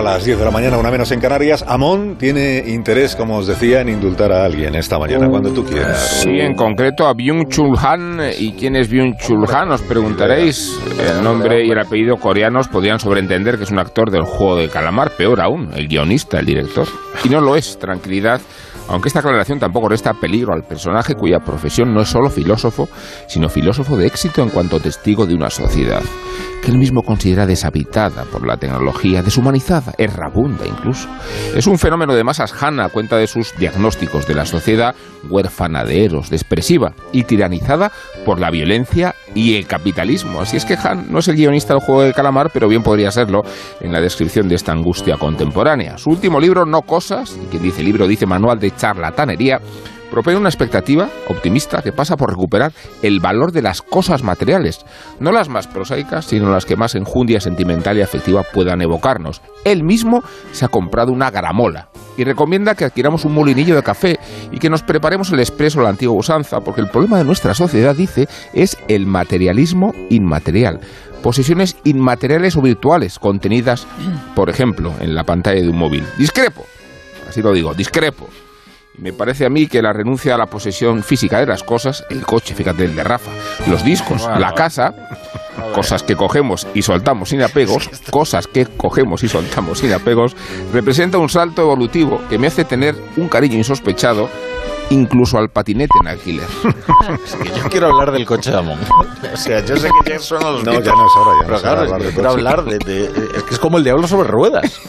a las 10 de la mañana, una menos en Canarias. Amón tiene interés, como os decía, en indultar a alguien esta mañana, cuando tú quieras. Sí, en concreto a Byung-Chul Han. ¿Y quién es Byung-Chul Han? Os preguntaréis. El nombre y el apellido coreanos podrían sobreentender que es un actor del juego de calamar, peor aún, el guionista, el director. Y no lo es, tranquilidad aunque esta aclaración tampoco resta peligro al personaje cuya profesión no es solo filósofo, sino filósofo de éxito en cuanto testigo de una sociedad que él mismo considera deshabitada por la tecnología, deshumanizada, errabunda incluso. Es un fenómeno de masas Han a cuenta de sus diagnósticos de la sociedad huérfana de Eros, expresiva y tiranizada por la violencia y el capitalismo. Así es que Han no es el guionista del juego del calamar, pero bien podría serlo en la descripción de esta angustia contemporánea. Su último libro, No Cosas, y quien dice libro dice manual de charlatanería, propone una expectativa optimista que pasa por recuperar el valor de las cosas materiales, no las más prosaicas, sino las que más enjundia sentimental y afectiva puedan evocarnos. Él mismo se ha comprado una garamola y recomienda que adquiramos un molinillo de café y que nos preparemos el expreso a la antigua usanza, porque el problema de nuestra sociedad, dice, es el materialismo inmaterial posesiones inmateriales o virtuales contenidas, por ejemplo, en la pantalla de un móvil. Discrepo, así lo digo, discrepo. Me parece a mí que la renuncia a la posesión física de las cosas, el coche, fíjate, el de Rafa, los discos, la casa, cosas que cogemos y soltamos sin apegos, cosas que cogemos y soltamos sin apegos, representa un salto evolutivo que me hace tener un cariño insospechado incluso al patinete en alquiler. yo quiero hablar del coche de Amon. O sea, yo sé que ya son los No, ya no es hora, ya no es hora claro, de hablar quiero hablar de, de- Es que es como el diablo sobre ruedas.